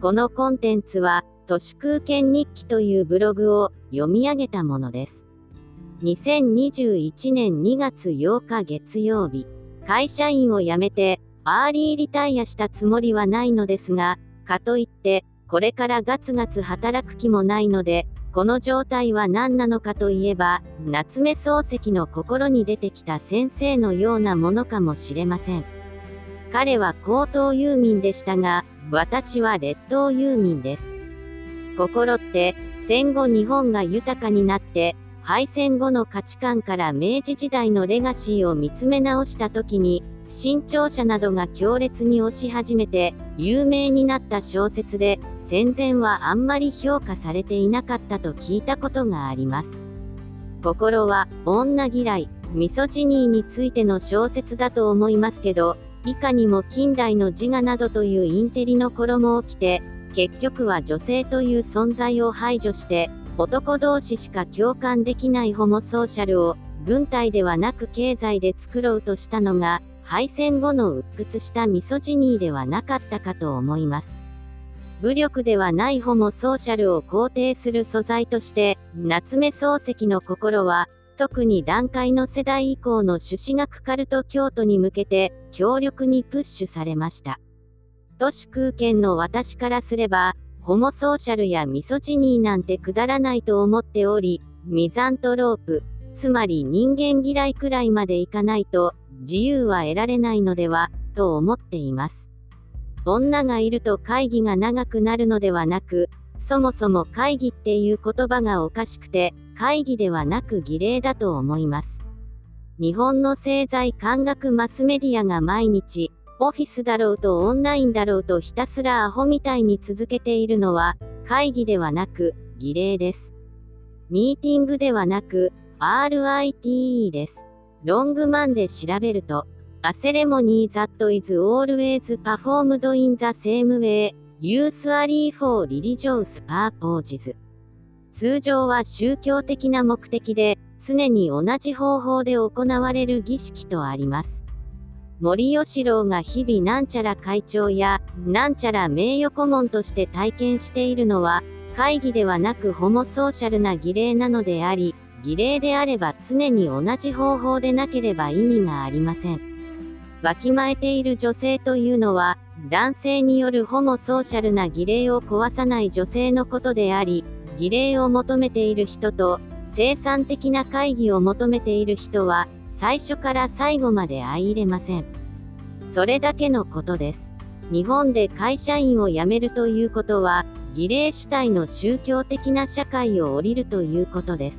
このコンテンツは、都市空間日記というブログを読み上げたものです。2021年2月8日月曜日、会社員を辞めて、アーリーリタイアしたつもりはないのですが、かといって、これからガツガツ働く気もないので、この状態は何なのかといえば、夏目漱石の心に出てきた先生のようなものかもしれません。彼は高等遊民でしたが、私は劣等遊民です。心って、戦後日本が豊かになって、敗戦後の価値観から明治時代のレガシーを見つめ直した時に、新潮社などが強烈に推し始めて、有名になった小説で、戦前はあんまり評価されていなかったと聞いたことがあります。心は、女嫌い、ミソジニーについての小説だと思いますけど、いかにも近代の自我などというインテリの衣を着て、結局は女性という存在を排除して、男同士しか共感できないホモソーシャルを、軍隊ではなく経済で作ろうとしたのが、敗戦後の鬱屈したミソジニーではなかったかと思います。武力ではないホモソーシャルを肯定する素材として、夏目漱石の心は、特に段階の世代以降の朱子学カルト教徒に向けて強力にプッシュされました。都市空間の私からすれば、ホモソーシャルやミソジニーなんてくだらないと思っており、ミザントロープ、つまり人間嫌いくらいまでいかないと、自由は得られないのでは、と思っています。女がいると会議が長くなるのではなく、そもそも会議っていう言葉がおかしくて、会議ではなく儀礼だと思います。日本の政財官学マスメディアが毎日、オフィスだろうとオンラインだろうとひたすらアホみたいに続けているのは、会議ではなく、儀礼です。ミーティングではなく、RITE です。ロングマンで調べると、A ceremony that is always performed in the same way, usually for religious purposes 通常は宗教的な目的で常に同じ方法で行われる儀式とあります。森喜朗が日々なんちゃら会長やなんちゃら名誉顧問として体験しているのは会議ではなくホモソーシャルな儀礼なのであり儀礼であれば常に同じ方法でなければ意味がありません。わきまえている女性というのは男性によるホモソーシャルな儀礼を壊さない女性のことであり、儀礼を求めている人と、生産的な会議を求めている人は、最初から最後まで相入れません。それだけのことです。日本で会社員を辞めるということは、儀礼主体の宗教的な社会を降りるということです。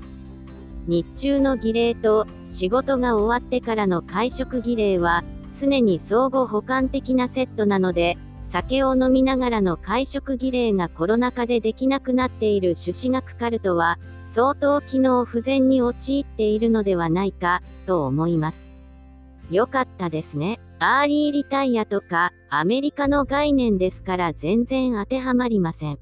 日中の儀礼と仕事が終わってからの会食儀礼は常に相互補完的なセットなので、酒を飲みながらの会食儀礼がコロナ禍でできなくなっている朱子学カルトは、相当機能不全に陥っているのではないか、と思います。よかったですね。アーリーリタイアとか、アメリカの概念ですから全然当てはまりません。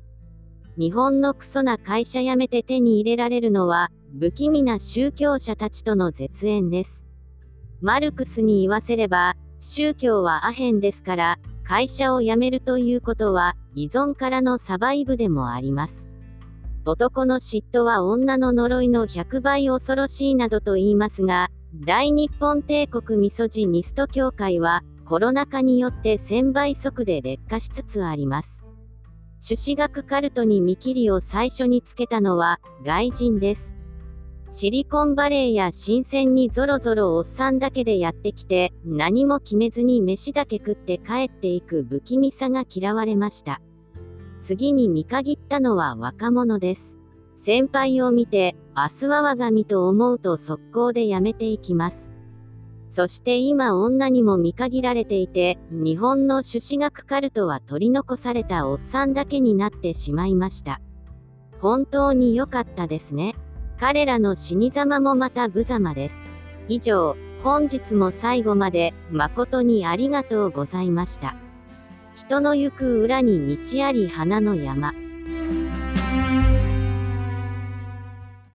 日本のクソな会社辞めて手に入れられるのは、不気味な宗教者たちとの絶縁です。マルクスに言わせれば、宗教はアヘンですから、会社を辞めるということは、依存からのサバイブでもあります。男の嫉妬は女の呪いの100倍恐ろしいなどと言いますが、大日本帝国ミソジニスト協会は、コロナ禍によって1000倍速で劣化しつつあります。朱子学カルトに見切りを最初につけたのは、外人です。シリコンバレーや新鮮にぞろぞろおっさんだけでやってきて、何も決めずに飯だけ食って帰っていく不気味さが嫌われました。次に見限ったのは若者です。先輩を見て、明日は我が身と思うと速攻でやめていきます。そして今女にも見限られていて、日本の朱子学カルトは取り残されたおっさんだけになってしまいました。本当に良かったですね。彼らの死に様もまた無様です。以上、本日も最後まで誠にありがとうございました。人の行く裏に道あり花の山。